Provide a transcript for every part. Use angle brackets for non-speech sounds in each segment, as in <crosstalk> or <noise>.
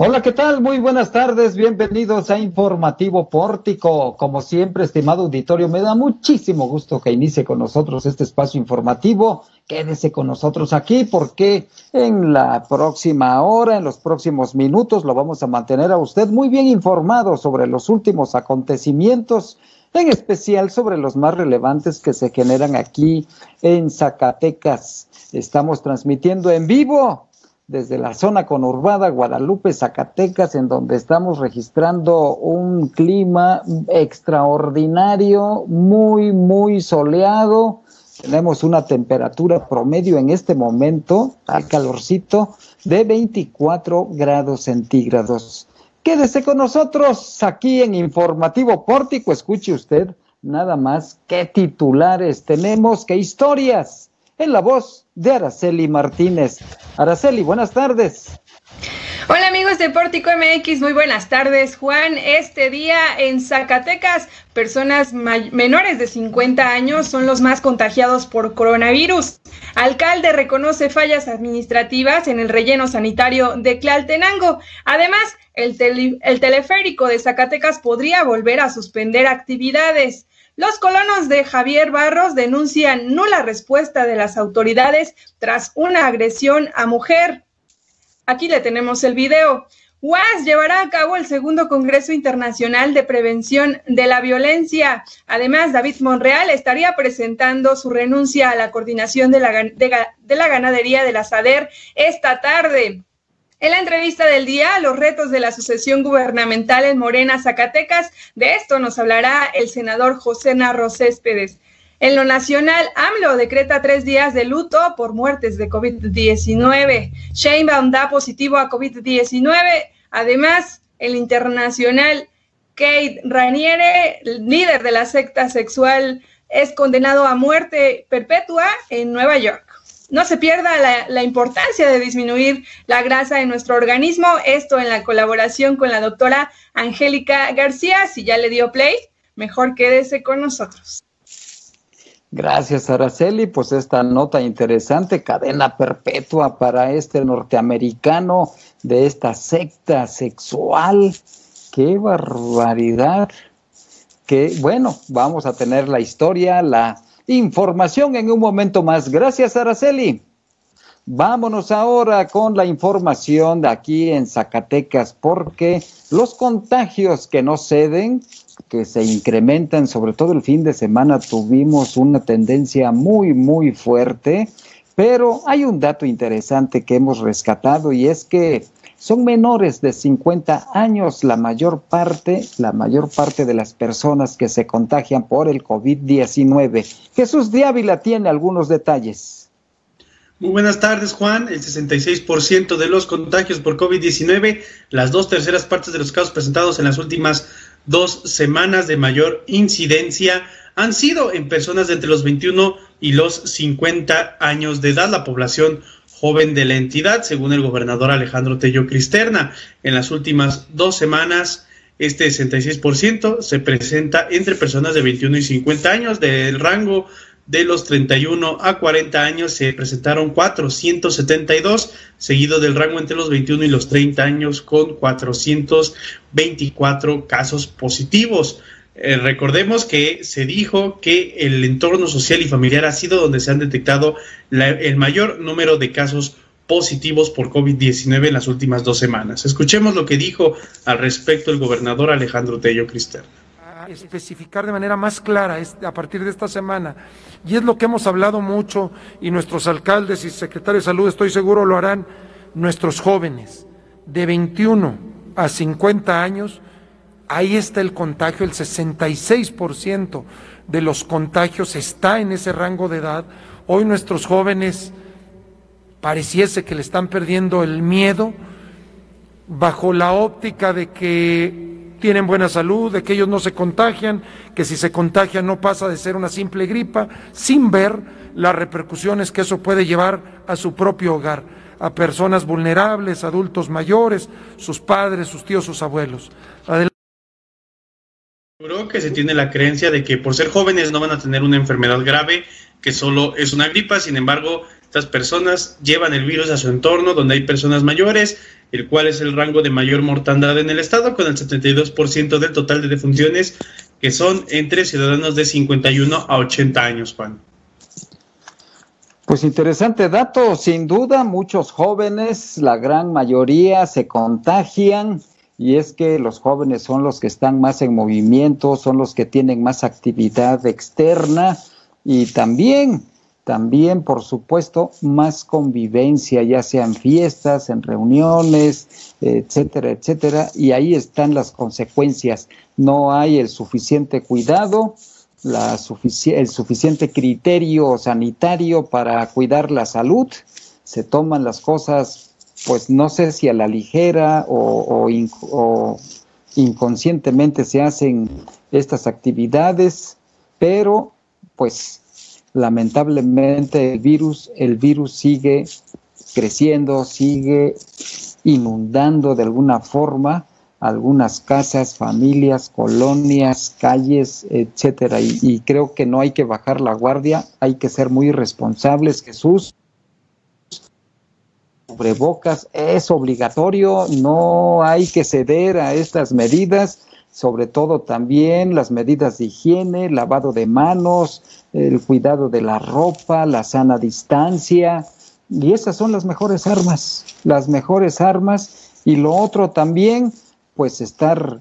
Hola, ¿qué tal? Muy buenas tardes, bienvenidos a Informativo Pórtico. Como siempre, estimado auditorio, me da muchísimo gusto que inicie con nosotros este espacio informativo. Quédese con nosotros aquí porque en la próxima hora, en los próximos minutos, lo vamos a mantener a usted muy bien informado sobre los últimos acontecimientos, en especial sobre los más relevantes que se generan aquí en Zacatecas. Estamos transmitiendo en vivo desde la zona conurbada Guadalupe, Zacatecas, en donde estamos registrando un clima extraordinario, muy, muy soleado. Tenemos una temperatura promedio en este momento, al calorcito, de 24 grados centígrados. Quédese con nosotros aquí en Informativo Pórtico. Escuche usted nada más qué titulares tenemos, qué historias en la voz de Araceli Martínez. Araceli, buenas tardes. Hola amigos de Pórtico MX, muy buenas tardes. Juan, este día en Zacatecas, personas menores de 50 años son los más contagiados por coronavirus. Alcalde reconoce fallas administrativas en el relleno sanitario de Tlaltenango. Además, el, el teleférico de Zacatecas podría volver a suspender actividades. Los colonos de Javier Barros denuncian nula respuesta de las autoridades tras una agresión a mujer. Aquí le tenemos el video. UAS llevará a cabo el segundo Congreso Internacional de Prevención de la Violencia. Además, David Monreal estaría presentando su renuncia a la coordinación de la, de la ganadería de la SADER esta tarde. En la entrevista del día, los retos de la sucesión gubernamental en Morena, Zacatecas, de esto nos hablará el senador José Narro Céspedes. En lo nacional, AMLO decreta tres días de luto por muertes de COVID-19. Sheinbaum da positivo a COVID-19. Además, el internacional, Kate Raniere, líder de la secta sexual, es condenado a muerte perpetua en Nueva York no se pierda la, importancia de disminuir la grasa en nuestro organismo. Esto en la colaboración con la doctora Angélica García. Si ya le dio play, mejor quédese con nosotros. Gracias, Araceli. Pues esta nota interesante, cadena perpetua para este norteamericano de esta secta sexual. ¡Qué barbaridad! Que bueno, vamos a tener la historia, la Información en un momento más. Gracias, Araceli. Vámonos ahora con la información de aquí en Zacatecas, porque los contagios que no ceden, que se incrementan, sobre todo el fin de semana, tuvimos una tendencia muy, muy fuerte, pero hay un dato interesante que hemos rescatado y es que son menores de 50 años la mayor parte, la mayor parte de las personas que se contagian por el COVID-19. Jesús de Ávila tiene algunos detalles. Muy buenas tardes, Juan. El 66% de los contagios por COVID-19, las dos terceras partes de los casos presentados en las últimas dos semanas de mayor incidencia han sido en personas de entre los 21 y los 50 años de edad. La población joven de la entidad, según el gobernador Alejandro Tello Cristerna. En las últimas dos semanas, este 66% se presenta entre personas de 21 y 50 años. Del rango de los 31 a 40 años se presentaron 472, seguido del rango entre los 21 y los 30 años con 424 casos positivos. Eh, recordemos que se dijo que el entorno social y familiar ha sido donde se han detectado el mayor número de casos positivos por COVID-19 en las últimas dos semanas. Escuchemos lo que dijo al respecto el gobernador Alejandro Tello Crister. especificar de manera más clara a partir de esta semana, y es lo que hemos hablado mucho, y nuestros alcaldes y secretarios de salud, estoy seguro, lo harán, nuestros jóvenes de 21 a 50 años ahí está el contagio, el 66% de los contagios está en ese rango de edad. Hoy nuestros jóvenes pareciese que le están perdiendo el miedo bajo la óptica de que tienen buena salud, de que ellos no se contagian, que si se contagian no pasa de ser una simple gripa, sin ver las repercusiones que eso puede llevar a su propio hogar, a personas vulnerables, adultos mayores, sus padres, sus tíos, sus abuelos que se tiene la creencia de que por ser jóvenes no van a tener una enfermedad grave, que solo es una gripa, sin embargo, estas personas llevan el virus a su entorno, donde hay personas mayores el cual es el rango de mayor mortandad en el estado, con el 72% del total de defunciones, que son entre ciudadanos de 51 a 80 años, Juan. Pues interesante dato, sin duda, muchos jóvenes, la gran mayoría se contagian y es que los jóvenes son los que están más en movimiento, son los que tienen más actividad externa y también, también, por supuesto, más convivencia, ya sean fiestas, en reuniones, etcétera, etcétera, y ahí están las consecuencias. No hay el suficiente cuidado, la el suficiente criterio sanitario para cuidar la salud, se toman las cosas pues no sé si a la ligera o, inconscientemente se hacen estas actividades, pero pues lamentablemente el virus, el virus sigue creciendo, sigue inundando de alguna forma algunas casas, familias, colonias, calles, etcétera. Y, creo que no hay que bajar la guardia, hay que ser muy responsables, Jesús cubrebocas es obligatorio, no hay que ceder a estas medidas, sobre todo también las medidas de higiene, lavado de manos, el cuidado de la ropa, la sana distancia, y esas son las mejores armas, las mejores armas, y lo otro también, pues estar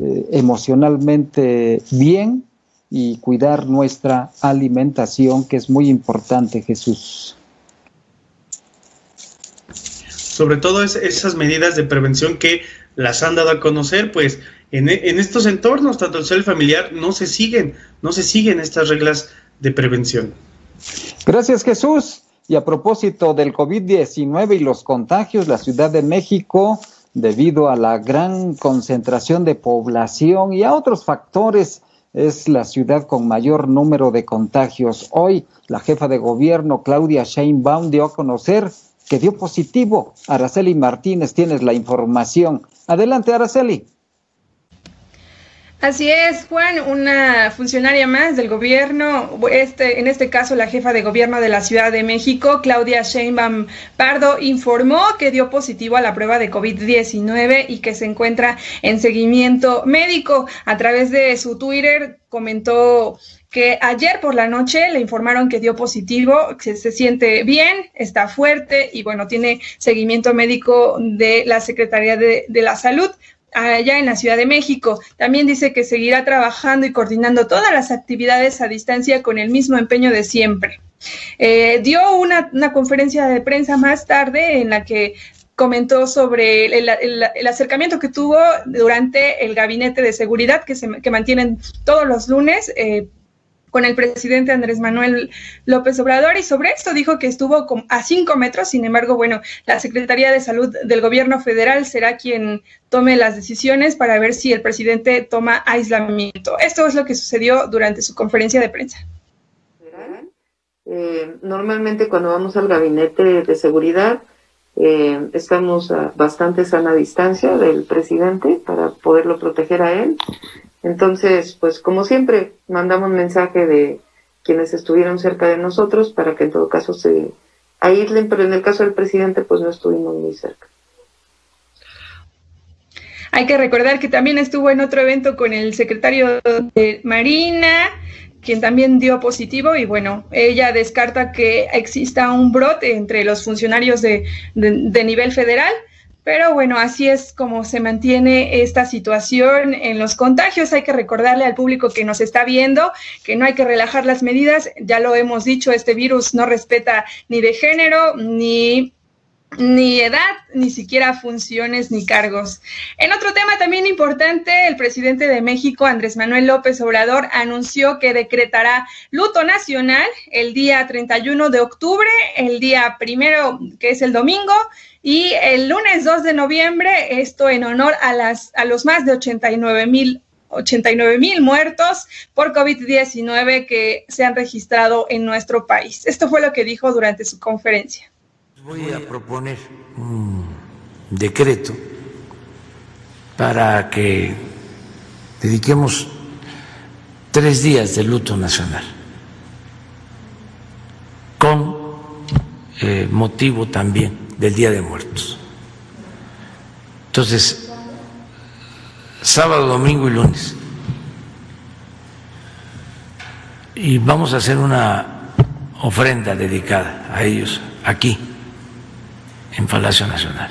eh, emocionalmente bien y cuidar nuestra alimentación, que es muy importante, Jesús. Sobre todo esas medidas de prevención que las han dado a conocer, pues en, estos entornos, tanto el social familiar, no se siguen, no se siguen estas reglas de prevención. Gracias Jesús. Y a propósito del COVID-19 y los contagios, la Ciudad de México, debido a la gran concentración de población y a otros factores, es la ciudad con mayor número de contagios. Hoy, la jefa de gobierno, Claudia Sheinbaum, dio a conocer que dio positivo. Araceli Martínez, tienes la información. Adelante, Araceli. Así es, Juan, una funcionaria más del gobierno, este, en este caso la jefa de gobierno de la Ciudad de México, Claudia Sheinbaum Pardo, informó que dio positivo a la prueba de COVID-19 y que se encuentra en seguimiento médico. A través de su Twitter comentó que ayer por la noche le informaron que dio positivo, que se siente bien, está fuerte y bueno, tiene seguimiento médico de la Secretaría de, la Salud allá en la Ciudad de México. También dice que seguirá trabajando y coordinando todas las actividades a distancia con el mismo empeño de siempre. Eh, dio una, conferencia de prensa más tarde en la que comentó sobre el, acercamiento que tuvo durante el gabinete de seguridad que, se, que mantienen todos los lunes eh, con el presidente Andrés Manuel López Obrador y sobre esto dijo que estuvo a cinco metros, sin embargo, bueno, la Secretaría de Salud del Gobierno Federal será quien tome las decisiones para ver si el presidente toma aislamiento. Esto es lo que sucedió durante su conferencia de prensa. Eh, normalmente cuando vamos al gabinete de seguridad eh, estamos a bastante sana distancia del presidente para poderlo proteger a él entonces, pues como siempre, mandamos mensaje de quienes estuvieron cerca de nosotros para que en todo caso se aíslen, pero en el caso del presidente, pues no estuvimos muy cerca. Hay que recordar que también estuvo en otro evento con el secretario de Marina, quien también dio positivo y bueno, ella descarta que exista un brote entre los funcionarios de, de nivel federal pero bueno, así es como se mantiene esta situación en los contagios. Hay que recordarle al público que nos está viendo que no hay que relajar las medidas. Ya lo hemos dicho, este virus no respeta ni de género, ni ni edad, ni siquiera funciones ni cargos. En otro tema también importante, el presidente de México, Andrés Manuel López Obrador, anunció que decretará luto nacional el día 31 de octubre, el día primero, que es el domingo, y el lunes 2 de noviembre, esto en honor a, las, a los más de 89 mil 89 mil muertos por COVID-19 que se han registrado en nuestro país. Esto fue lo que dijo durante su conferencia. Voy a proponer un decreto para que dediquemos tres días de luto nacional con eh, motivo también del Día de Muertos. Entonces, sábado, domingo y lunes. Y vamos a hacer una ofrenda dedicada a ellos aquí, en Palacio Nacional,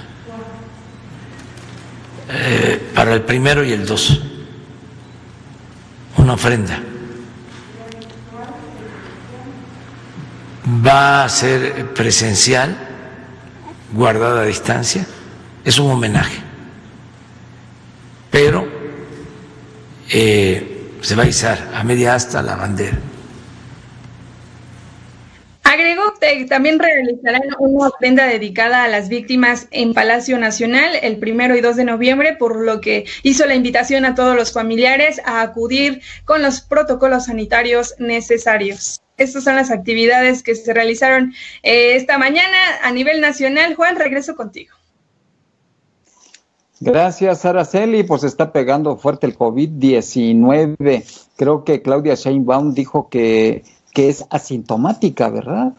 eh, para el primero y el dos, una ofrenda. Va a ser presencial, guardada distancia, es un homenaje, pero eh, se va a izar a media asta la bandera también realizarán una ofrenda dedicada a las víctimas en Palacio Nacional el primero y 2 de noviembre, por lo que hizo la invitación a todos los familiares a acudir con los protocolos sanitarios necesarios. Estas son las actividades que se realizaron eh, esta mañana a nivel nacional. Juan, regreso contigo. Gracias, Araceli. Pues está pegando fuerte el COVID-19. Creo que Claudia Sheinbaum dijo que, que es asintomática, ¿verdad?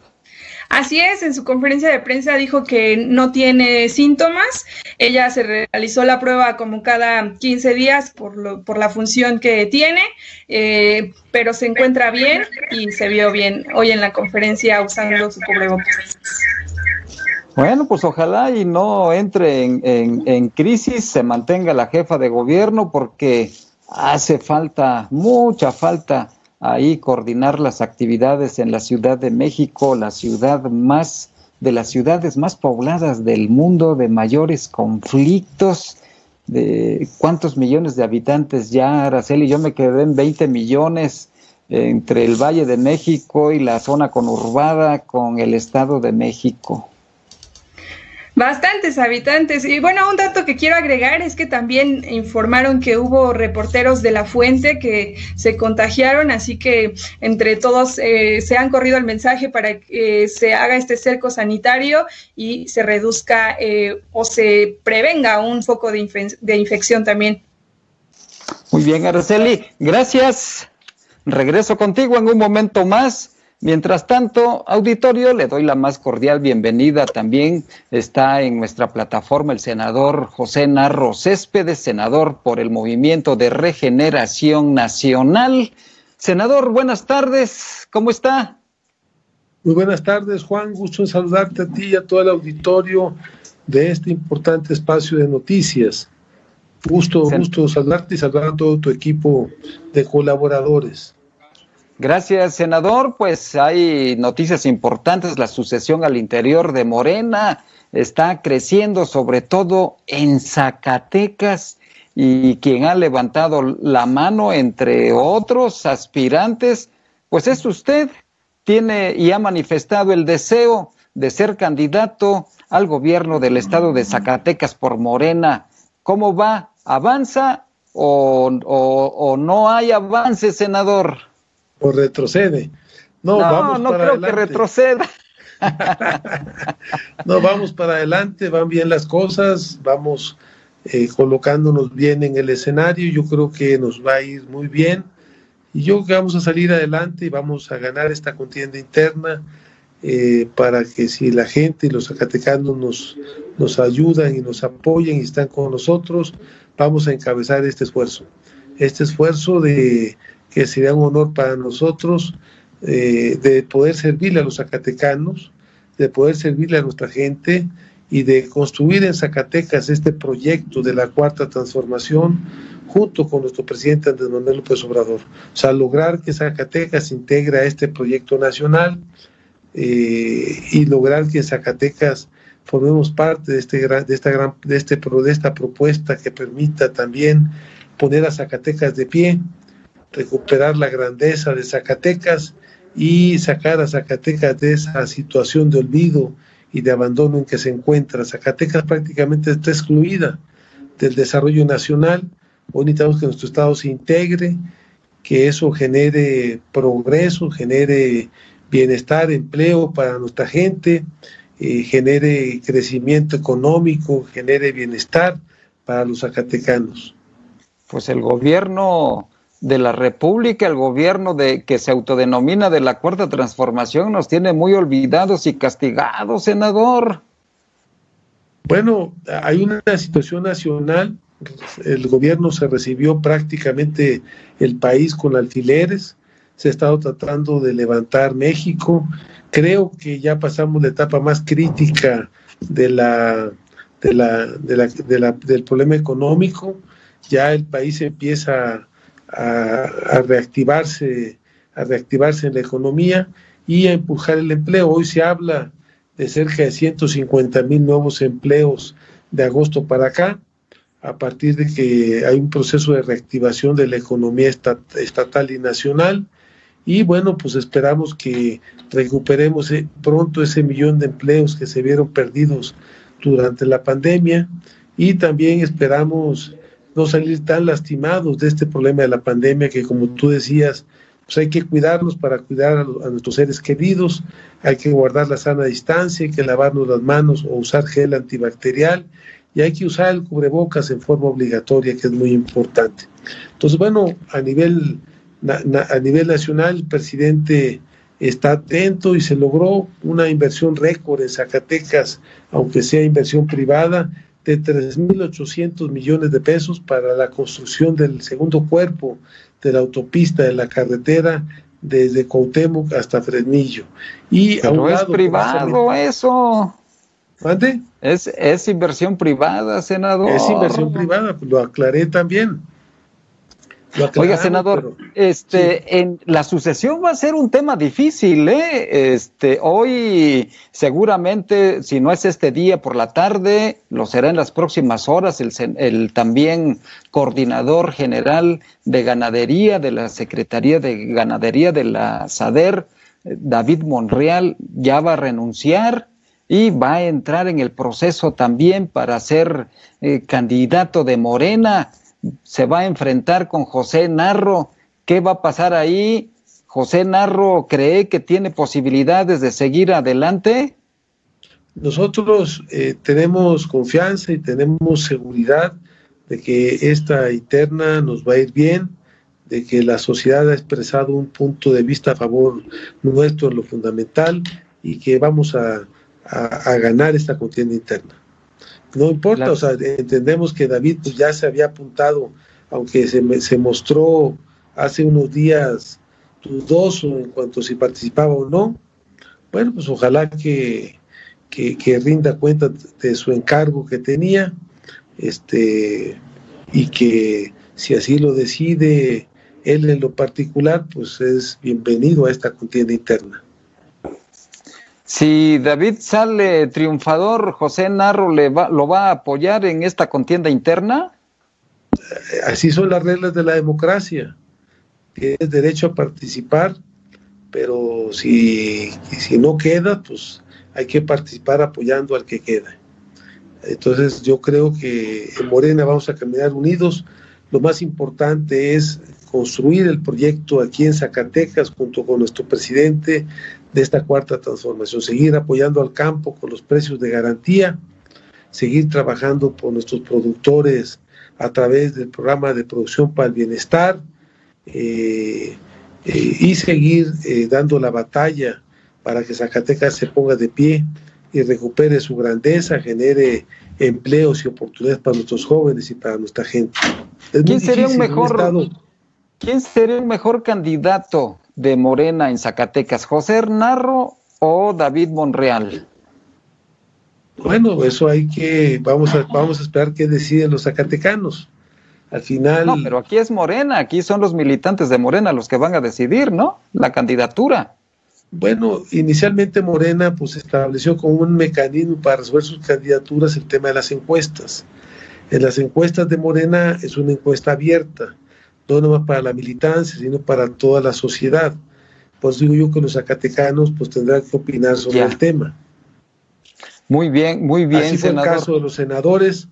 Así es, en su conferencia de prensa dijo que no tiene síntomas. Ella se realizó la prueba como cada 15 días por, lo, por la función que tiene, eh, pero se encuentra bien y se vio bien hoy en la conferencia usando su cubrebocas. Bueno, pues ojalá y no entre en, en crisis, se mantenga la jefa de gobierno porque hace falta, mucha falta ahí coordinar las actividades en la Ciudad de México, la ciudad más de las ciudades más pobladas del mundo, de mayores conflictos, de cuántos millones de habitantes ya, Araceli, yo me quedé en 20 millones entre el Valle de México y la zona conurbada con el Estado de México. Bastantes habitantes. Y bueno, un dato que quiero agregar es que también informaron que hubo reporteros de la fuente que se contagiaron, así que entre todos eh, se han corrido el mensaje para que se haga este cerco sanitario y se reduzca eh, o se prevenga un foco de, de infección también. Muy bien, Araceli, gracias. Regreso contigo en un momento más. Mientras tanto, auditorio, le doy la más cordial bienvenida. También está en nuestra plataforma el senador José Narro Céspedes, senador por el Movimiento de Regeneración Nacional. Senador, buenas tardes, ¿cómo está? Muy buenas tardes, Juan. Gusto en saludarte a ti y a todo el auditorio de este importante espacio de noticias. Gusto, gusto saludarte y saludar a todo tu equipo de colaboradores. Gracias, senador. Pues hay noticias importantes. La sucesión al interior de Morena está creciendo, sobre todo en Zacatecas. Y quien ha levantado la mano, entre otros aspirantes, pues es usted. Tiene y ha manifestado el deseo de ser candidato al gobierno del estado de Zacatecas por Morena. ¿Cómo va? ¿Avanza o, no hay avance, senador? O retrocede. No, vamos no creo que retroceda. <laughs> no, vamos para adelante, van bien las cosas, vamos eh, colocándonos bien en el escenario, yo creo que nos va a ir muy bien y yo creo que vamos a salir adelante y vamos a ganar esta contienda interna eh, para que si la gente y los zacatecanos nos, nos ayudan y nos apoyan y están con nosotros, vamos a encabezar este esfuerzo. Este esfuerzo de que sería un honor para nosotros eh, de poder servirle a los zacatecanos, de poder servirle a nuestra gente y de construir en Zacatecas este proyecto de la cuarta transformación junto con nuestro presidente Andrés Manuel López Obrador. O sea, lograr que Zacatecas integre a este proyecto nacional eh, y lograr que Zacatecas formemos parte de, este gran, de, esta gran, de, este, de esta propuesta que permita también poner a Zacatecas de pie, recuperar la grandeza de Zacatecas y sacar a Zacatecas de esa situación de olvido y de abandono en que se encuentra. Zacatecas prácticamente está excluida del desarrollo nacional. Hoy necesitamos que nuestro Estado se integre, que eso genere progreso, genere bienestar, empleo para nuestra gente, eh, genere crecimiento económico, genere bienestar para los zacatecanos. Pues el gobierno de la República, el gobierno de que se autodenomina de la Cuarta Transformación, nos tiene muy olvidados y castigados, senador. Bueno, hay una situación nacional, el gobierno se recibió prácticamente el país con alfileres, se ha estado tratando de levantar México, creo que ya pasamos la etapa más crítica de la, de la, de la, de la del problema económico, ya el país empieza a, reactivarse, a reactivarse en la economía y a empujar el empleo. Hoy se habla de cerca de 150 mil nuevos empleos de agosto para acá, a partir de que hay un proceso de reactivación de la economía estatal y nacional. Y bueno, pues esperamos que recuperemos eh, pronto ese millón de empleos que se vieron perdidos durante la pandemia y también esperamos no salir tan lastimados de este problema de la pandemia que como tú decías, pues hay que cuidarnos para cuidar a, nuestros seres queridos, hay que guardar la sana distancia, hay que lavarnos las manos o usar gel antibacterial y hay que usar el cubrebocas en forma obligatoria, que es muy importante. Entonces, bueno, a nivel, a nivel nacional, el presidente está atento y se logró una inversión récord en Zacatecas, aunque sea inversión privada, de 3.800 millones de pesos para la construcción del segundo cuerpo de la autopista de la carretera desde Cuauhtémoc hasta Fresnillo. Y Pero a un es lado, privado eso. ¿Mande? Es, es inversión privada, senador. Es inversión privada, lo aclaré también. Oiga, senador, pero, este, sí. en la sucesión va a ser un tema difícil, ¿eh? Este, hoy seguramente, si no es este día por la tarde, lo será en las próximas horas, el, el también coordinador general de ganadería de la Secretaría de Ganadería de la SADER, David Monreal, ya va a renunciar y va a entrar en el proceso también para ser eh, candidato de Morena se va a enfrentar con José Narro. ¿Qué va a pasar ahí? ¿José Narro cree que tiene posibilidades de seguir adelante? Nosotros eh, tenemos confianza y tenemos seguridad de que esta interna nos va a ir bien, de que la sociedad ha expresado un punto de vista a favor nuestro en lo fundamental y que vamos a, a, a ganar esta contienda interna. No importa, claro. o sea, entendemos que David pues, ya se había apuntado, aunque se, se mostró hace unos días dudoso en cuanto si participaba o no. Bueno, pues ojalá que, que, que, rinda cuenta de su encargo que tenía, este, y que si así lo decide él en lo particular, pues es bienvenido a esta contienda interna. Si David sale triunfador, José Narro le va, lo va a apoyar en esta contienda interna. Así son las reglas de la democracia. Tienes derecho a participar, pero si, si no queda, pues hay que participar apoyando al que queda. Entonces yo creo que en Morena vamos a caminar unidos. Lo más importante es construir el proyecto aquí en Zacatecas junto con nuestro presidente de esta cuarta transformación, seguir apoyando al campo con los precios de garantía, seguir trabajando por nuestros productores a través del programa de producción para el bienestar eh, eh, y seguir eh, dando la batalla para que Zacatecas se ponga de pie y recupere su grandeza, empleos y oportunidades para nuestros jóvenes y para nuestra gente. Es ¿Quién sería un mejor un ¿Quién sería un mejor candidato de Morena en Zacatecas, José Narro o David Monreal? Bueno, eso hay que, vamos a, vamos a esperar qué deciden los zacatecanos. Al final. No, pero aquí es Morena, aquí son los militantes de Morena los que van a decidir, ¿no? La candidatura. Bueno, inicialmente Morena pues estableció como un mecanismo para resolver sus candidaturas el tema de las encuestas. En las encuestas de Morena es una encuesta abierta no nomás para la militancia, sino para toda la sociedad. Pues digo yo que los zacatecanos pues tendrán que opinar sobre el tema. Muy bien, muy bien. Así fue el caso de los senadores.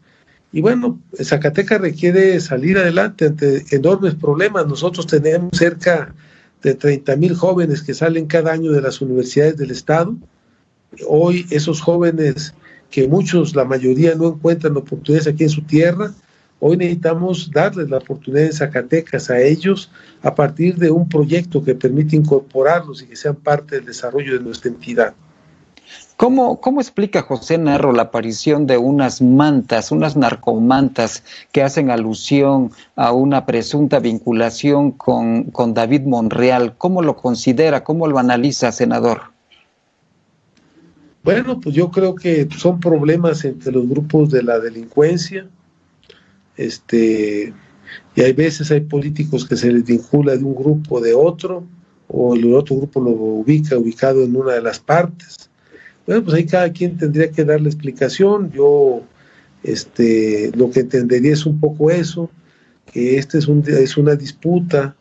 Y bueno, Zacatecas requiere salir adelante ante enormes problemas. Nosotros tenemos cerca de 30 mil jóvenes que salen cada año de las universidades del Estado. Hoy esos jóvenes, que muchos, la mayoría no encuentran oportunidades aquí en su tierra, Hoy necesitamos darles la oportunidad en Zacatecas a ellos a partir de un proyecto que permite incorporarlos y que sean parte del desarrollo de nuestra entidad. ¿Cómo, ¿Cómo explica José Narro la aparición de unas mantas, unas narcomantas que hacen alusión a una presunta vinculación con, con David Monreal? ¿Cómo lo considera? ¿Cómo lo analiza, senador? Bueno, pues yo creo que son problemas entre los grupos de la delincuencia. Este, y hay veces hay políticos que se les vincula de un grupo de otro, o el otro grupo lo ubica ubicado en una de las partes. Bueno, pues ahí cada quien tendría que dar la explicación. Yo este, lo que entendería es un poco eso, que este es, un, es una disputa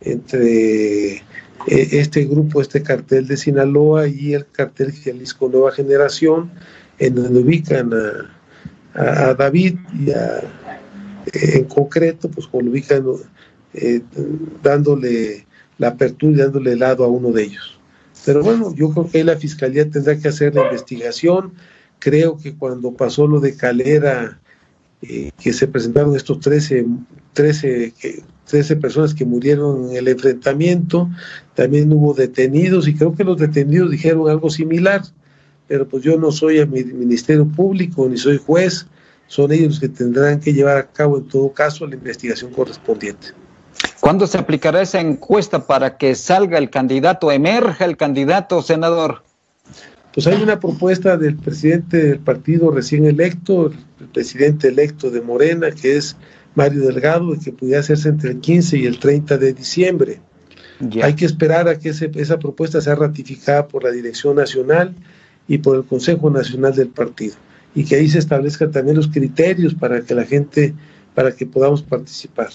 entre eh, este grupo, este cartel de Sinaloa y el cartel Jalisco Nueva Generación, en donde ubican a, a David y a, en concreto, pues lo ubican eh, dándole la apertura y dándole lado a uno de ellos. Pero bueno, yo creo que ahí la fiscalía tendrá que hacer la investigación. Creo que cuando pasó lo de Calera, eh, que se presentaron estos 13, 13, 13 personas que murieron en el enfrentamiento, también hubo detenidos y creo que los detenidos dijeron algo similar, pero pues yo no soy el Ministerio Público ni soy juez, son ellos los que tendrán que llevar a cabo en todo caso la investigación correspondiente. ¿Cuándo se aplicará esa encuesta para que salga el candidato, emerja el candidato, senador? Pues hay una propuesta del presidente del partido recién electo, el presidente electo de Morena, que es Mario Delgado, de que pudiera hacerse entre el 15 y el 30 de diciembre. Hay que esperar a que esa propuesta sea ratificada por la Dirección Nacional y por el Consejo Nacional del Partido y que ahí se establezcan también los criterios para que la gente, para que podamos participar.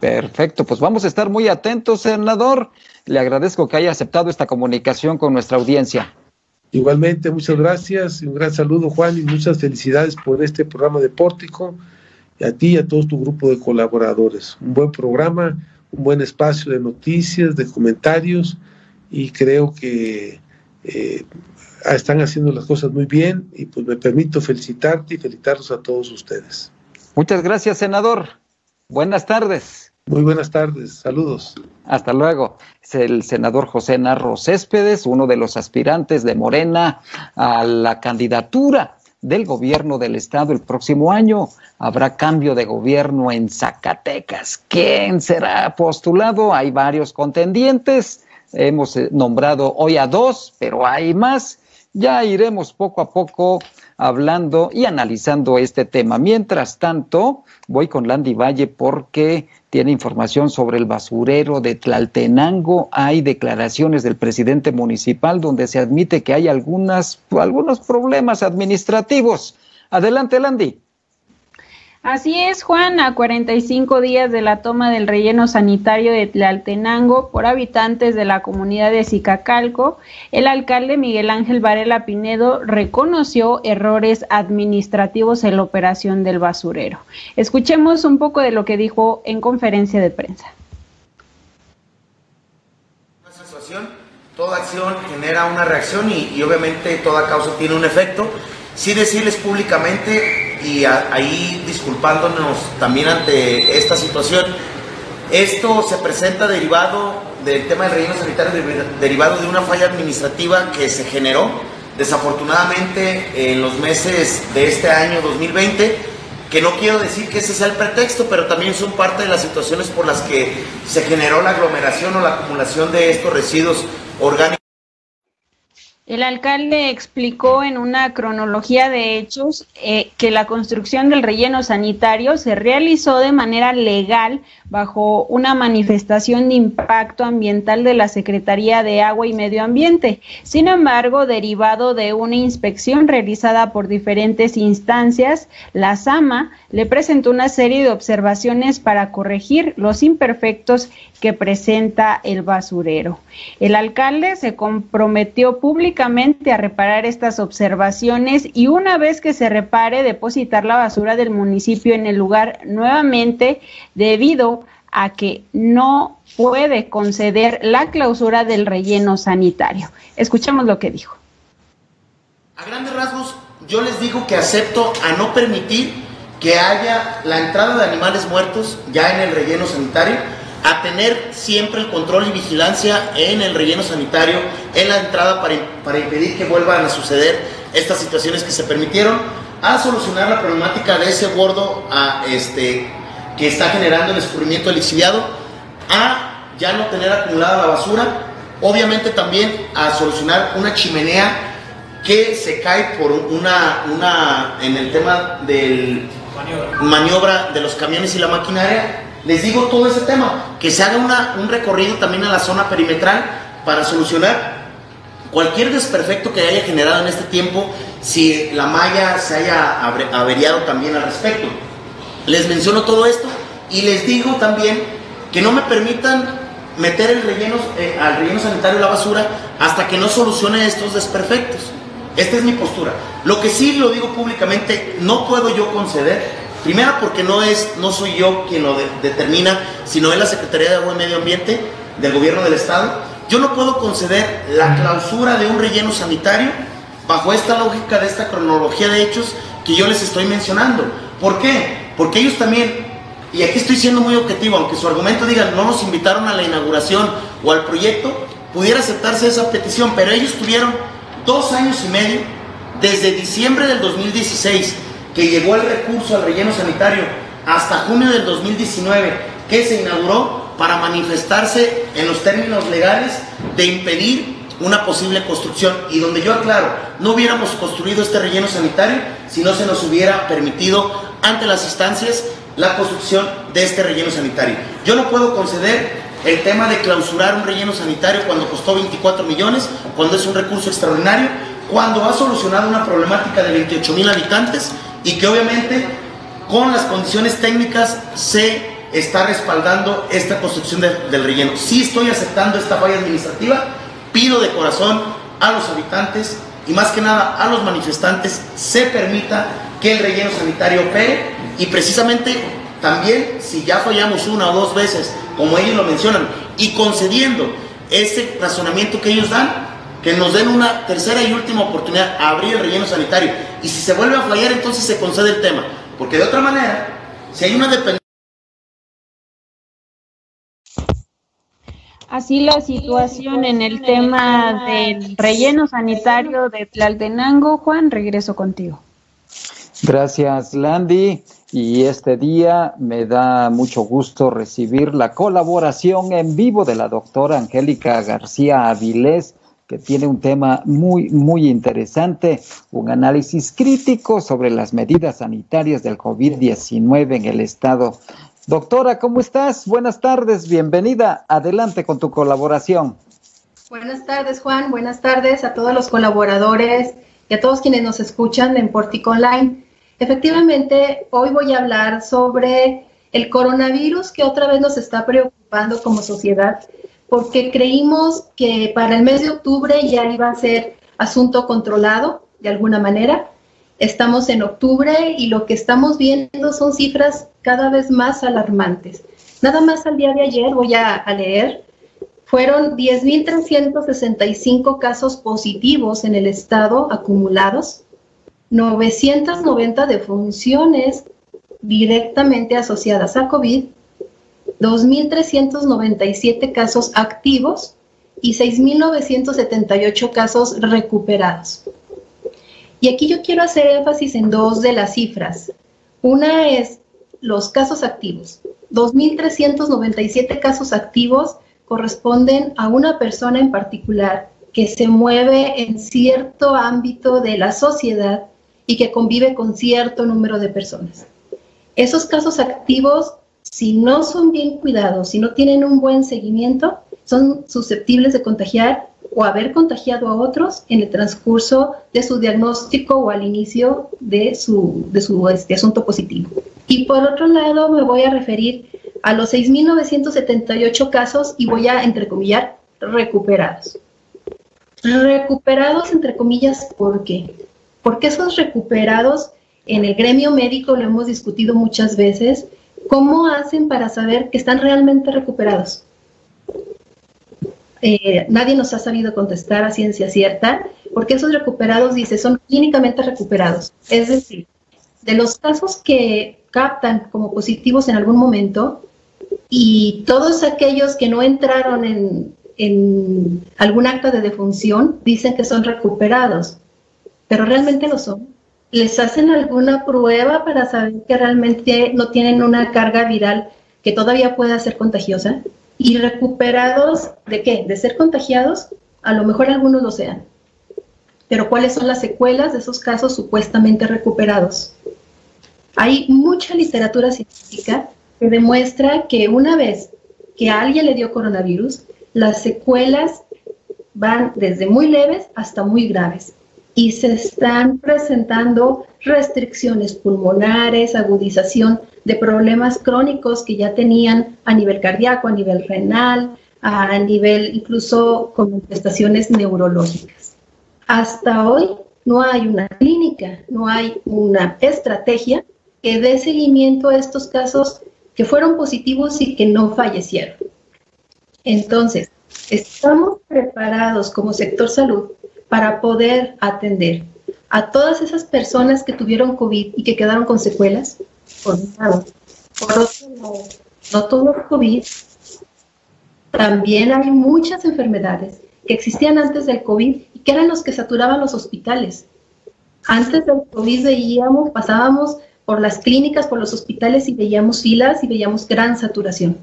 Perfecto, pues vamos a estar muy atentos, senador. Le agradezco que haya aceptado esta comunicación con nuestra audiencia. Igualmente, muchas gracias, un gran saludo Juan y muchas felicidades por este programa de Pórtico, y a ti y a todo tu grupo de colaboradores. Un buen programa, un buen espacio de noticias, de comentarios y creo que eh, están haciendo las cosas muy bien y pues me permito felicitarte y felicitarlos a todos ustedes. Muchas gracias, senador. Buenas tardes. Muy buenas tardes, saludos. Hasta luego. Es el senador José Narro Céspedes, uno de los aspirantes de Morena a la candidatura del gobierno del estado el próximo año. Habrá cambio de gobierno en Zacatecas. ¿Quién será postulado? Hay varios contendientes. Hemos eh, nombrado hoy a dos, pero hay más. Ya iremos poco a poco hablando y analizando este tema. Mientras tanto, voy con Landy Valle porque tiene información sobre el basurero de Tlaltenango. Hay declaraciones del presidente municipal donde se admite que hay algunas, algunos problemas administrativos. Adelante, Landy. Así es, Juan, a 45 días de la toma del relleno sanitario de Tlaltenango por habitantes de la comunidad de Zicacalco, el alcalde Miguel Ángel Varela Pinedo reconoció errores administrativos en la operación del basurero. Escuchemos un poco de lo que dijo en conferencia de prensa. toda acción genera una reacción y, y obviamente toda causa tiene un efecto. Sí decirles públicamente y ahí disculpándonos también ante esta situación. Esto se presenta derivado del tema del relleno sanitario, derivado de una falla administrativa que se generó desafortunadamente en los meses de este año 2020, que no quiero decir que ese sea el pretexto, pero también son parte de las situaciones por las que se generó la aglomeración o la acumulación de estos residuos orgánicos. El alcalde explicó en una cronología de hechos eh, que la construcción del relleno sanitario se realizó de manera legal bajo una manifestación de impacto ambiental de la Secretaría de Agua y Medio Ambiente. Sin embargo, derivado de una inspección realizada por diferentes instancias, la SAMA le presentó una serie de observaciones para corregir los imperfectos que presenta el basurero. El alcalde se comprometió públicamente a reparar estas observaciones y una vez que se repare, depositar la basura del municipio en el lugar nuevamente debido a que no puede conceder la clausura del relleno sanitario. Escuchemos lo que dijo. A grandes rasgos, yo les digo que acepto a no permitir que haya la entrada de animales muertos ya en el relleno sanitario a tener siempre el control y vigilancia en el relleno sanitario, en la entrada para, para impedir que vuelvan a suceder estas situaciones que se permitieron, a solucionar la problemática de ese bordo a este, que está generando el escurrimiento del lixiviado, a ya no tener acumulada la basura, obviamente también a solucionar una chimenea que se cae por una, una en el tema del maniobra. de los camiones y la maquinaria. Les digo todo ese tema, que se haga una, un recorrido también a la zona perimetral para solucionar cualquier desperfecto que haya generado en este tiempo, si la malla se haya averiado también al respecto. Les menciono todo esto y les digo también que no me permitan meter el relleno, eh, al relleno sanitario la basura hasta que no solucione estos desperfectos. Esta es mi postura. Lo que sí lo digo públicamente, no puedo yo conceder, primero porque no, es, no soy yo quien lo determina, sino es la Secretaría de Agua y Medio Ambiente del Gobierno del Estado. Yo no puedo conceder la clausura de un relleno sanitario bajo esta lógica de esta cronología de hechos que yo les estoy mencionando. ¿Por qué? Porque ellos también, y aquí estoy siendo muy objetivo, aunque su argumento diga no nos invitaron a la inauguración o al proyecto, pudiera aceptarse esa petición, pero ellos tuvieron dos años y medio, desde diciembre del 2016, que llegó el recurso al relleno sanitario, hasta junio del 2019, que se inauguró para manifestarse en los términos legales de impedir una posible construcción. Y donde yo aclaro, no hubiéramos construido este relleno sanitario si no se nos hubiera permitido ante las instancias la construcción de este relleno sanitario. Yo no puedo conceder el tema de clausurar un relleno sanitario cuando costó 24 millones, cuando es un recurso extraordinario, cuando ha solucionado una problemática de 28 mil habitantes y que obviamente con las condiciones técnicas se está respaldando esta construcción del relleno. Sí estoy aceptando esta falla administrativa, pido de corazón a los habitantes y más que nada a los manifestantes se permita que el relleno sanitario opere y precisamente también si ya fallamos una o dos veces como ellos lo mencionan, y concediendo ese razonamiento que ellos dan, que nos den una tercera y última oportunidad a abrir el relleno sanitario. Y si se vuelve a fallar, entonces se concede el tema. Porque de otra manera, si hay una dependencia... Así la situación en el tema del relleno sanitario de Tlaltenango. Juan, regreso contigo. Gracias, Landy. Y este día me da mucho gusto recibir la colaboración en vivo de la doctora Angélica García Avilés, que tiene un tema muy, muy interesante, un análisis crítico sobre las medidas sanitarias del COVID-19 en el estado. Doctora, ¿cómo estás? Buenas tardes, bienvenida. Adelante con tu colaboración. Buenas tardes, Juan. Buenas tardes a todos los colaboradores y a todos quienes nos escuchan en Portico Online. Efectivamente, hoy voy a hablar sobre el coronavirus que otra vez nos está preocupando como sociedad, porque creímos que para el mes de octubre ya iba a ser asunto controlado de alguna manera. Estamos en octubre y lo que estamos viendo son cifras cada vez más alarmantes. Nada más al día de ayer voy a, a leer, fueron 10.365 casos positivos en el estado acumulados, 990 defunciones directamente asociadas a COVID, 2.397 casos activos y 6.978 casos recuperados. Y aquí yo quiero hacer énfasis en dos de las cifras. Una es los casos activos. 2.397 casos activos corresponden a una persona en particular que se mueve en cierto ámbito de la sociedad y que convive con cierto número de personas. Esos casos activos, si no son bien cuidados, si no tienen un buen seguimiento, son susceptibles de contagiar o haber contagiado a otros en el transcurso de su diagnóstico o al inicio de su, de su este, asunto positivo. Y por otro lado, me voy a referir a los 6.978 casos y voy a entrecomillar recuperados. Recuperados entre comillas, ¿por qué? Porque esos recuperados en el gremio médico lo hemos discutido muchas veces, ¿cómo hacen para saber que están realmente recuperados? Eh, nadie nos ha sabido contestar a ciencia cierta, porque esos recuperados, dice, son clínicamente recuperados. Es decir, de los casos que captan como positivos en algún momento, y todos aquellos que no entraron en, en algún acto de defunción dicen que son recuperados, pero realmente lo son. ¿Les hacen alguna prueba para saber que realmente no tienen una carga viral que todavía pueda ser contagiosa? ¿Y recuperados de qué? ¿De ser contagiados? A lo mejor algunos lo sean. Pero ¿cuáles son las secuelas de esos casos supuestamente recuperados? Hay mucha literatura científica que demuestra que una vez que a alguien le dio coronavirus, las secuelas van desde muy leves hasta muy graves y se están presentando restricciones pulmonares, agudización de problemas crónicos que ya tenían a nivel cardíaco, a nivel renal, a nivel incluso con manifestaciones neurológicas. Hasta hoy no hay una clínica, no hay una estrategia que dé seguimiento a estos casos que fueron positivos y que no fallecieron. Entonces, estamos preparados como sector salud para poder atender a todas esas personas que tuvieron COVID y que quedaron con secuelas, por un lado. Por otro lado, no todo COVID. También hay muchas enfermedades que existían antes del COVID y que eran los que saturaban los hospitales. Antes del COVID veíamos, pasábamos por las clínicas, por los hospitales y veíamos filas y veíamos gran saturación.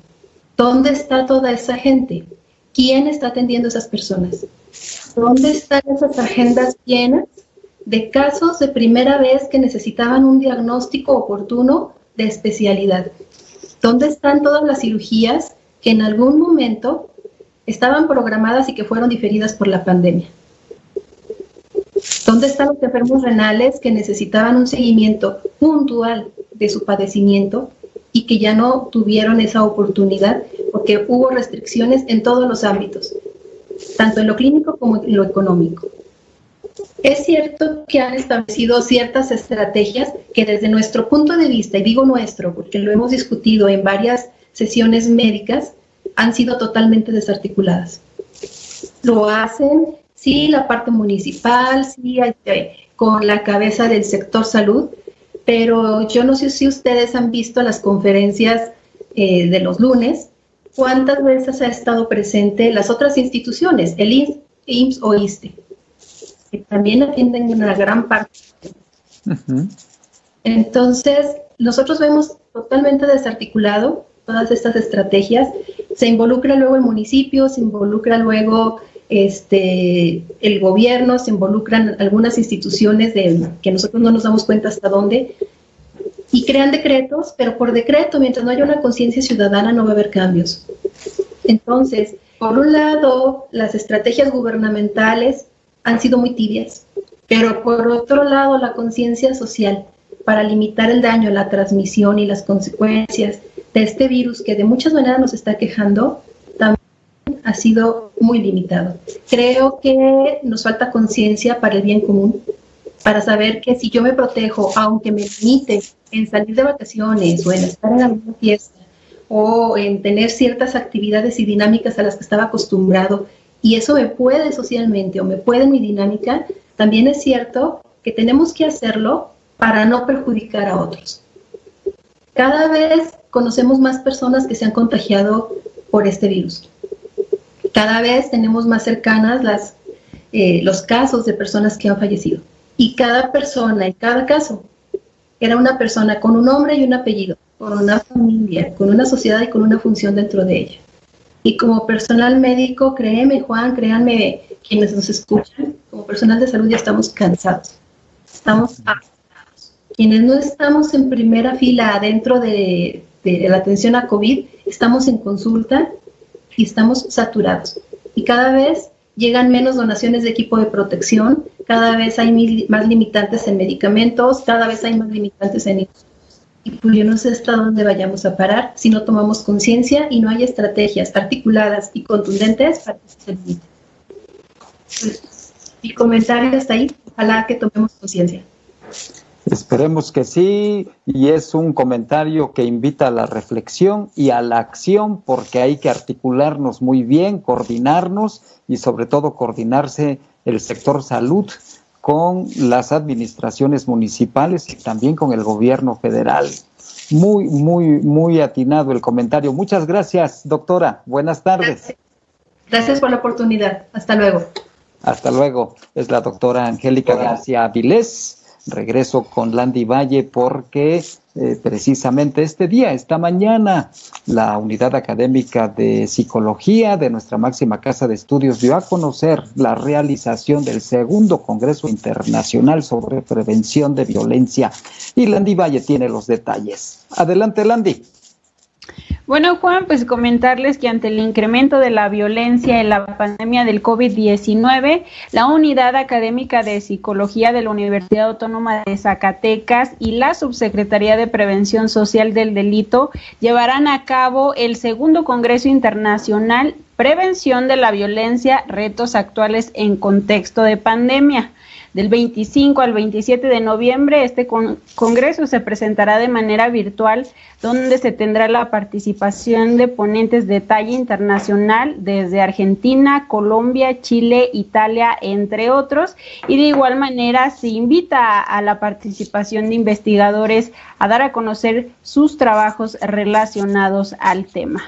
¿Dónde está toda esa gente? ¿Quién está atendiendo a esas personas? ¿Dónde están esas agendas llenas de casos de primera vez que necesitaban un diagnóstico oportuno de especialidad? ¿Dónde están todas las cirugías que en algún momento estaban programadas y que fueron diferidas por la pandemia? ¿Dónde están los enfermos renales que necesitaban un seguimiento puntual de su padecimiento y que ya no tuvieron esa oportunidad porque hubo restricciones en todos los ámbitos, tanto en lo clínico como en lo económico? Es cierto que han establecido ciertas estrategias que desde nuestro punto de vista, y digo nuestro porque lo hemos discutido en varias sesiones médicas, han sido totalmente desarticuladas. Lo hacen sí la parte municipal, sí con la cabeza del sector salud, pero yo no sé si ustedes han visto las conferencias eh, de los lunes, cuántas veces ha estado presente las otras instituciones, el IMSS, o ISTE, que también atienden una gran parte. Entonces, nosotros vemos totalmente desarticulado todas estas estrategias. Se involucra luego el municipio, se involucra luego este, el gobierno, se involucran algunas instituciones de, que nosotros no nos damos cuenta hasta dónde, y crean decretos, pero por decreto, mientras no haya una conciencia ciudadana, no va a haber cambios. Entonces, por un lado, las estrategias gubernamentales han sido muy tibias, pero por otro lado, la conciencia social para limitar el daño, la transmisión y las consecuencias de este virus que de muchas maneras nos está quejando, ha sido muy limitado. Creo que nos falta conciencia para el bien común, para saber que si yo me protejo, aunque me limite en salir de vacaciones o en estar en alguna fiesta o en tener ciertas actividades y dinámicas a las que estaba acostumbrado, y eso me puede socialmente o me puede mi dinámica, también es cierto que tenemos que hacerlo para no perjudicar a otros. Cada vez conocemos más personas que se han contagiado por este virus cada vez tenemos más cercanas eh, los casos de personas que han fallecido. Y cada persona, en cada caso, era una persona con un nombre y un apellido, con una familia, con una sociedad y con una función dentro de ella. Y como personal médico, créeme Juan, créanme quienes nos escuchan, como personal de salud ya estamos cansados, estamos afectados. Quienes no estamos en primera fila dentro de, de la atención a COVID, estamos en consulta y estamos saturados. Y cada vez llegan menos donaciones de equipo de protección, cada vez hay más limitantes en medicamentos, cada vez hay más limitantes en y pues yo no sé hasta dónde vayamos a parar si no tomamos conciencia y no hay estrategias articuladas y contundentes para que se limite. Pues, mi comentario hasta ahí, ojalá que tomemos conciencia. Esperemos que sí, y es un comentario que invita a la reflexión y a la acción, porque hay que articularnos muy bien, coordinarnos y sobre todo coordinarse el sector salud con las administraciones municipales y también con el gobierno federal. Muy, muy, muy atinado el comentario. Muchas gracias, doctora. Buenas tardes. Gracias por la oportunidad. Hasta luego. Hasta luego. Es la doctora Angélica García Avilés. Regreso con Landy Valle porque eh, precisamente este día, esta mañana, la unidad académica de psicología de nuestra máxima casa de estudios dio a conocer la realización del segundo Congreso Internacional sobre Prevención de Violencia. Y Landy Valle tiene los detalles. Adelante, Landy. Bueno, Juan, pues comentarles que ante el incremento de la violencia en la pandemia del COVID-19, la Unidad Académica de Psicología de la Universidad Autónoma de Zacatecas y la Subsecretaría de Prevención Social del Delito llevarán a cabo el segundo Congreso Internacional Prevención de la Violencia, Retos Actuales en Contexto de Pandemia. Del 25 al 27 de noviembre, este congreso se presentará de manera virtual, donde se tendrá la participación de ponentes de talla internacional desde Argentina, Colombia, Chile, Italia, entre otros. Y de igual manera se invita a la participación de investigadores a dar a conocer sus trabajos relacionados al tema.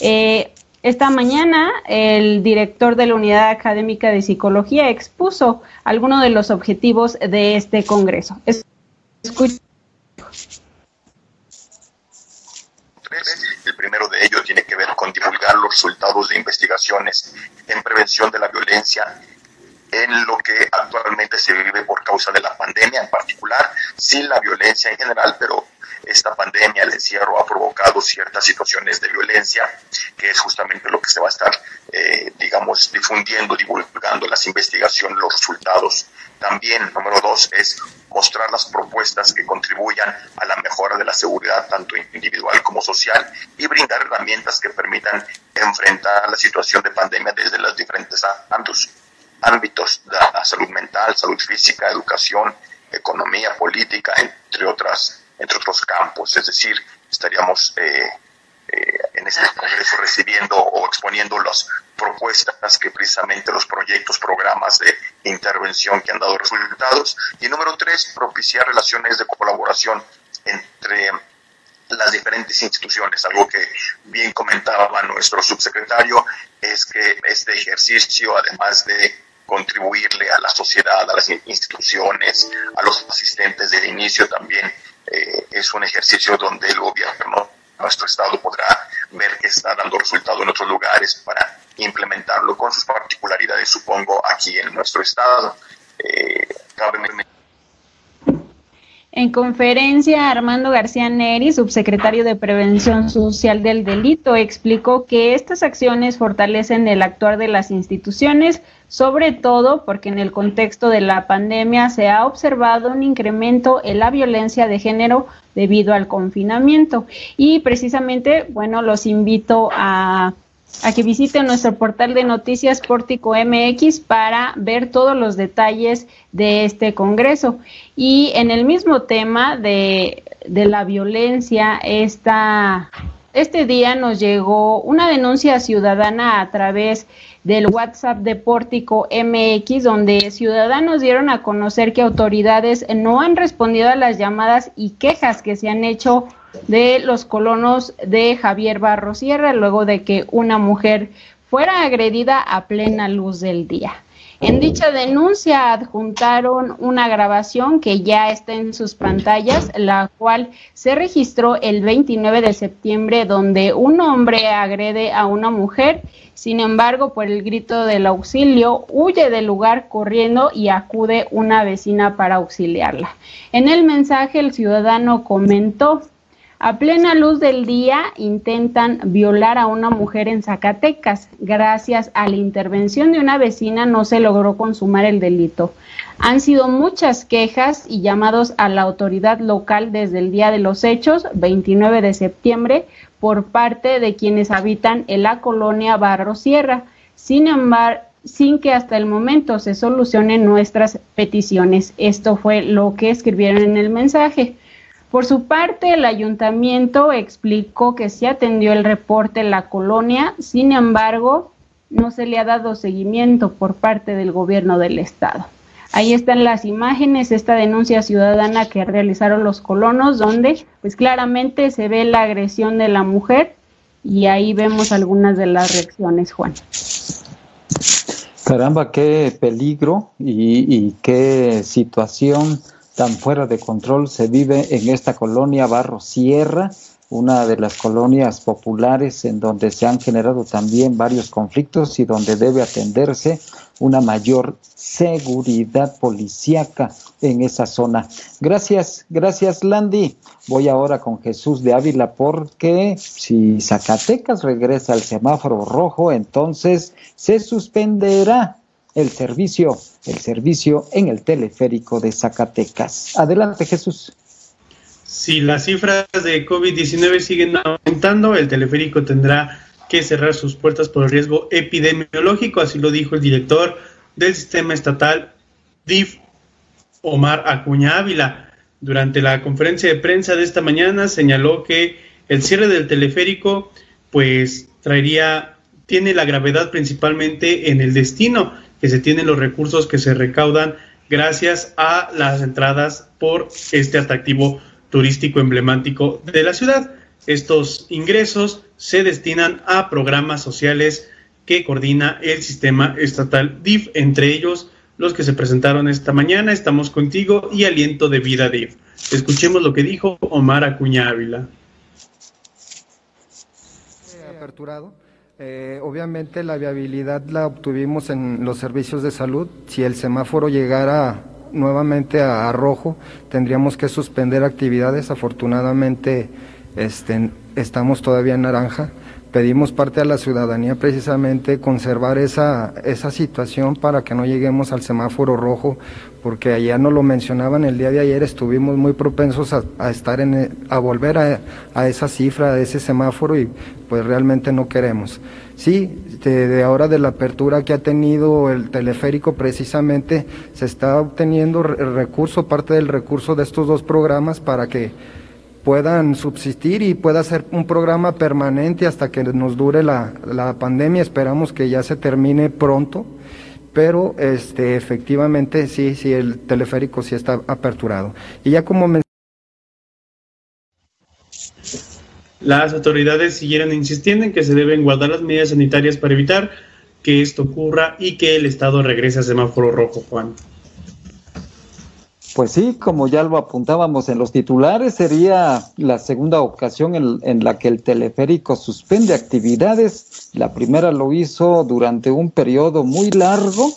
Eh, esta mañana, el director de la Unidad Académica de Psicología expuso algunos de los objetivos de este Congreso. El primero de ellos tiene que ver con divulgar los resultados de investigaciones en prevención de la violencia en lo que actualmente se vive por causa de la pandemia en particular, sin la violencia en general, pero esta pandemia, el encierro, ha provocado ciertas situaciones de violencia, que es justamente lo que se va a estar, eh, digamos, difundiendo, divulgando las investigaciones, los resultados. También, número dos, es mostrar las propuestas que contribuyan a la mejora de la seguridad, tanto individual como social, y brindar herramientas que permitan enfrentar la situación de pandemia desde los diferentes ámbitos, ámbitos de salud mental, salud física, educación, economía, política, entre otras campos. Es decir, estaríamos eh, eh, en este congreso recibiendo o exponiendo las propuestas que precisamente los proyectos, programas de intervención que han dado resultados. Y número tres, propiciar relaciones de colaboración entre las diferentes instituciones. Algo que bien comentaba nuestro subsecretario es que este ejercicio, además de conferencia, Armando García Neri, subsecretario de Prevención Social del Delito, explicó que estas acciones fortalecen el actuar de las instituciones, sobre todo porque en el contexto de la pandemia se ha observado un incremento en la violencia de género debido al confinamiento. Y precisamente, bueno, los invito a a que visiten nuestro portal de noticias Pórtico MX para ver todos los detalles de este Congreso. Y en el mismo tema de, de la violencia, esta, este día nos llegó una denuncia ciudadana a través del WhatsApp de Pórtico MX, donde ciudadanos dieron a conocer que autoridades no han respondido a las llamadas y quejas que se han hecho de los colonos de Javier Barro Sierra, luego de que una mujer fuera agredida a plena luz del día. En dicha denuncia adjuntaron una grabación que ya está en sus pantallas, la cual se registró el 29 de septiembre, donde un hombre agrede a una mujer, sin embargo, por el grito del auxilio, huye del lugar corriendo y acude una vecina para auxiliarla. En el mensaje el ciudadano comentó, a plena luz del día intentan violar a una mujer en Zacatecas. Gracias a la intervención de una vecina no se logró consumar el delito. Han sido muchas quejas y llamados a la autoridad local desde el día de los hechos, 29 de septiembre, por parte de quienes habitan en la colonia Barro Sierra. Sin embargo, sin que hasta el momento se solucionen nuestras peticiones. Esto fue lo que escribieron en el mensaje. Por su parte, el ayuntamiento explicó que se atendió el reporte en la colonia, sin embargo, no se le ha dado seguimiento por parte del gobierno del estado. Ahí están las imágenes, esta denuncia ciudadana que realizaron los colonos, donde pues claramente se ve la agresión de la mujer y ahí vemos algunas de las reacciones, Juan. Caramba, qué peligro y, qué situación tan fuera de control se vive en esta colonia Barro Sierra, una de las colonias populares en donde se han generado también varios conflictos y donde debe atenderse una mayor seguridad policíaca en esa zona. Gracias, gracias Landy. Voy ahora con Jesús de Ávila porque si Zacatecas regresa al semáforo rojo, entonces se suspenderá el servicio, el servicio en el teleférico de Zacatecas. Adelante Jesús. Si las cifras de COVID-19 siguen aumentando, el teleférico tendrá que cerrar sus puertas por el riesgo epidemiológico, así lo dijo el director del sistema estatal DIF, Omar Acuña Ávila. Durante la conferencia de prensa de esta mañana señaló que el cierre del teleférico pues traería, tiene la gravedad principalmente en el destino, que se tienen los recursos que se recaudan gracias a las entradas por este atractivo turístico emblemático de la ciudad. Estos ingresos se destinan a programas sociales que coordina el sistema estatal DIF, entre ellos los que se presentaron esta mañana, Estamos contigo y Aliento de Vida DIF. Escuchemos lo que dijo Omar Acuña Ávila. Aperturado. Eh, obviamente la viabilidad la obtuvimos en los servicios de salud. Si el semáforo llegara nuevamente a, rojo, tendríamos que suspender actividades. Afortunadamente este, estamos todavía en naranja. Pedimos parte a la ciudadanía precisamente conservar esa, esa situación para que no lleguemos al semáforo rojo, porque allá no lo mencionaban el día de ayer, estuvimos muy propensos a, estar en, a volver a, a, esa cifra, a ese semáforo y pues realmente no queremos. Sí, de, ahora de la apertura que ha tenido el teleférico precisamente se está obteniendo el recurso, parte del recurso de estos dos programas para que puedan subsistir y pueda ser un programa permanente hasta que nos dure la, la pandemia. Esperamos que ya se termine pronto, pero este, efectivamente sí, sí, el teleférico sí está aperturado. Y ya como Las autoridades siguieron insistiendo en que se deben guardar las medidas sanitarias para evitar que esto ocurra y que el Estado regrese a semáforo rojo, Juan. Pues sí, como ya lo apuntábamos en los titulares, sería la segunda ocasión en, la que el teleférico suspende actividades. La primera lo hizo durante un periodo muy largo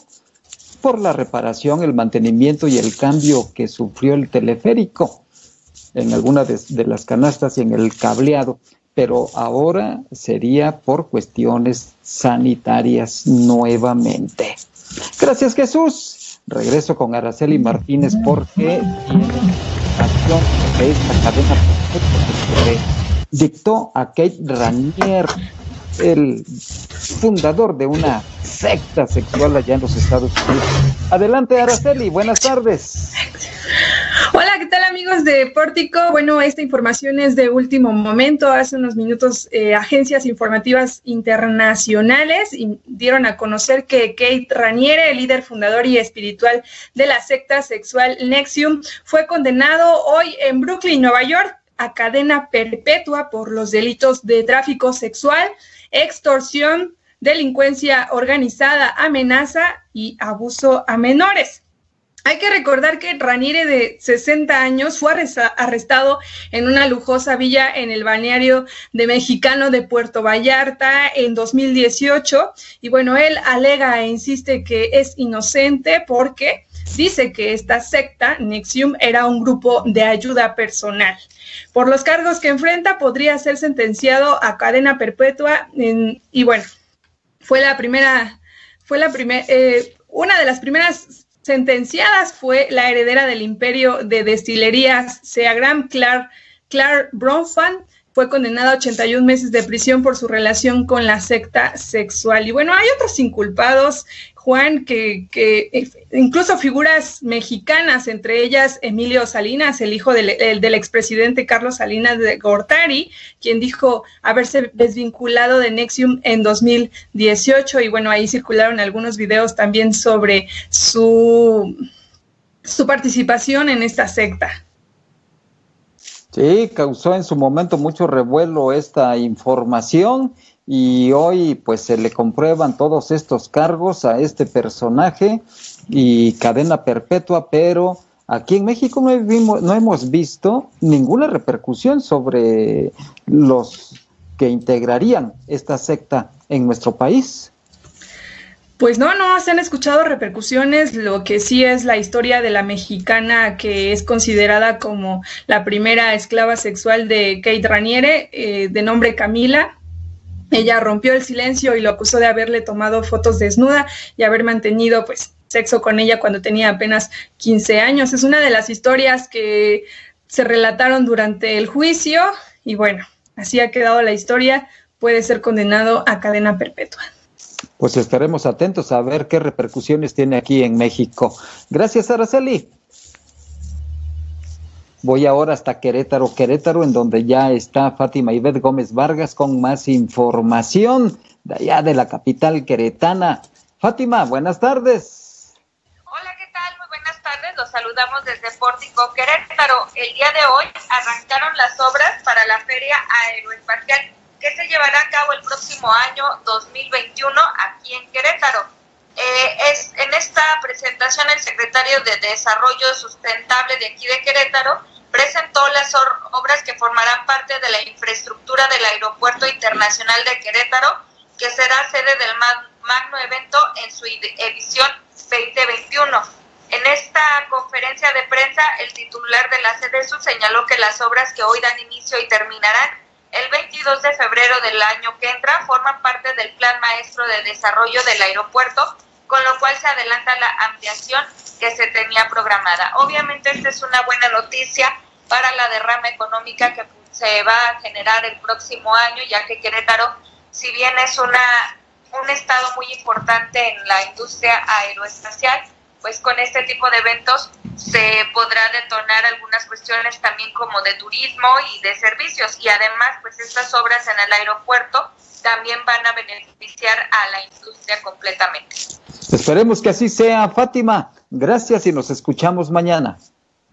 por la reparación, el mantenimiento y el cambio que sufrió el teleférico en alguna de, de las canastas y en el cableado. Pero ahora sería por cuestiones sanitarias nuevamente. Gracias Jesús. Regreso con Araceli Martínez porque tiene información de esta cadena que dictó a Kate Ranier, el fundador de una secta sexual allá en los Estados Unidos. Adelante, Araceli, buenas tardes. Hola, ¿qué tal amigos de Pórtico? Bueno, esta información es de último momento. Hace unos minutos eh, agencias informativas internacionales dieron a conocer que Kate Raniere, el líder fundador y espiritual de la secta sexual Nexium, fue condenado hoy en Brooklyn, Nueva York, a cadena perpetua por los delitos de tráfico sexual, extorsión, delincuencia organizada, amenaza y abuso a menores. Hay que recordar que Raniere, de 60 años, fue arrestado en una lujosa villa en el balneario de Mexicano de Puerto Vallarta en 2018. Y bueno, él alega e insiste que es inocente porque dice que esta secta, Nexium, era un grupo de ayuda personal. Por los cargos que enfrenta, podría ser sentenciado a cadena perpetua. y bueno, fue la primera, fue la primera, eh, una de las primeras sentenciadas fue la heredera del imperio de destilerías Seagram, Clark, Clark Bronfan, fue condenada a 81 meses de prisión por su relación con la secta sexual. Y bueno, hay otros inculpados, Juan, que, que incluso figuras mexicanas, entre ellas Emilio Salinas, el hijo del, del expresidente Carlos Salinas de Gortari, quien dijo haberse desvinculado de Nexium en 2018. Y bueno, ahí circularon algunos videos también sobre su su participación en esta secta. Sí, causó en su momento mucho revuelo esta información y hoy pues se le comprueban todos estos cargos a este personaje y cadena perpetua, pero aquí en México no, hemos visto ninguna repercusión sobre los que integrarían esta secta en nuestro país. Pues no, no se han escuchado repercusiones. Lo que sí es la historia de la mexicana que es considerada como la primera esclava sexual de Kate Raniere, eh, de nombre Camila. Ella rompió el silencio y lo acusó de haberle tomado fotos desnuda y haber mantenido pues sexo con ella cuando tenía apenas 15 años. Es una de las historias que se relataron durante el juicio y bueno, así ha quedado la historia. Puede ser condenado a cadena perpetua. Pues estaremos atentos a ver qué repercusiones tiene aquí en México. Gracias, Araceli. Voy ahora hasta Querétaro, Querétaro, en donde ya está Fátima Ivette Gómez Vargas con más información de allá de la capital queretana. Fátima, buenas tardes. Hola, ¿qué tal? Muy buenas tardes. Los saludamos desde Pórtico, Querétaro. El día de hoy arrancaron las obras para la Feria Aeroespacial que se llevará a cabo el próximo año 2021 aquí en Querétaro. Eh, es, en esta presentación el secretario de Desarrollo Sustentable de aquí de Querétaro presentó las obras que formarán parte de la infraestructura del Aeropuerto Internacional de Querétaro, que será sede del magno evento en su edición 2021. En esta conferencia de prensa, el titular de la sede señaló que las obras que hoy dan inicio y terminarán el 22 de febrero del año que entra forman parte del Plan Maestro de Desarrollo del Aeropuerto, con lo cual se adelanta la ampliación que se tenía programada. Obviamente esta es una buena noticia para la derrama económica que se va a generar el próximo año, ya que Querétaro, si bien es una, un estado muy importante en la industria aeroespacial, pues con este tipo de eventos se podrá detonar algunas cuestiones también como de turismo y de servicios y además pues estas obras en el aeropuerto también van a beneficiar a la industria completamente. Esperemos que así sea, Fátima. Gracias y nos escuchamos mañana.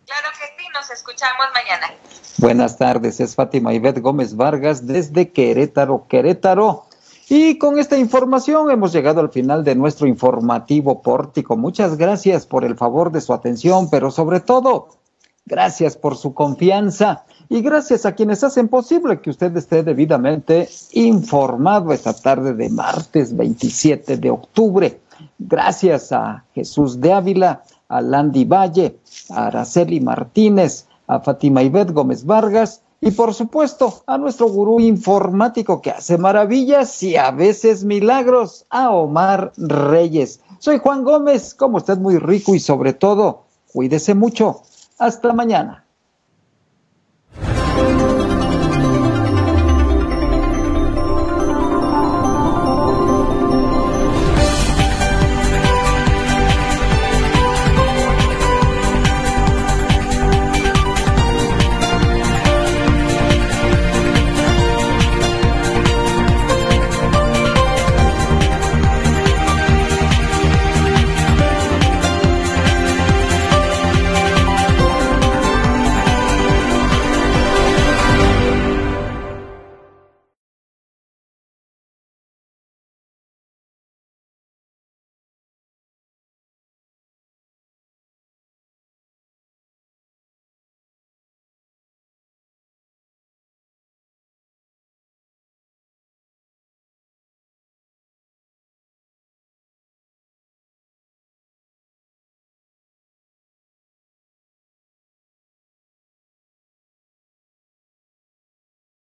Claro que sí, nos escuchamos mañana. Buenas tardes, es Fátima Ivette Gómez Vargas desde Querétaro, Querétaro. Y con esta información hemos llegado al final de nuestro informativo pórtico. Muchas gracias por el favor de su atención, pero sobre todo, gracias por su confianza y gracias a quienes hacen posible que usted esté debidamente informado esta tarde de martes 27 de octubre. Gracias a Jesús de Ávila, a Landy Valle, a Araceli Martínez, a Fátima Ivette Gómez Vargas y por supuesto, a nuestro gurú informático que hace maravillas y a veces milagros, a Omar Reyes. Soy Juan Gómez, como usted muy rico y sobre todo, cuídese mucho. Hasta mañana.